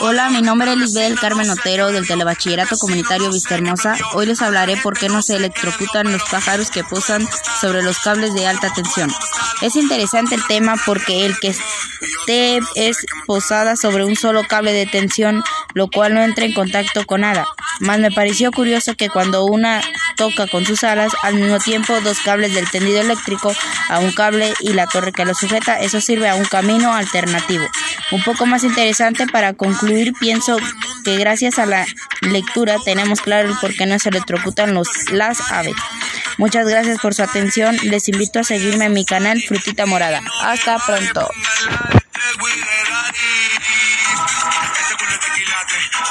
Hola, mi nombre es Lisbel Carmen Otero del Telebachillerato Comunitario Vista Hermosa. Hoy les hablaré por qué no se electrocutan los pájaros que posan sobre los cables de alta tensión. Es interesante el tema porque el que esté es posada sobre un solo cable de tensión, lo cual no entra en contacto con nada. Más me pareció curioso que cuando una toca con sus alas al mismo tiempo dos cables del tendido eléctrico a un cable y la torre que lo sujeta, eso sirve a un camino alternativo. Un poco más interesante para concluir, pienso que gracias a la lectura tenemos claro el por qué no se electrocutan los, las aves. Muchas gracias por su atención. Les invito a seguirme en mi canal Frutita Morada. Hasta pronto.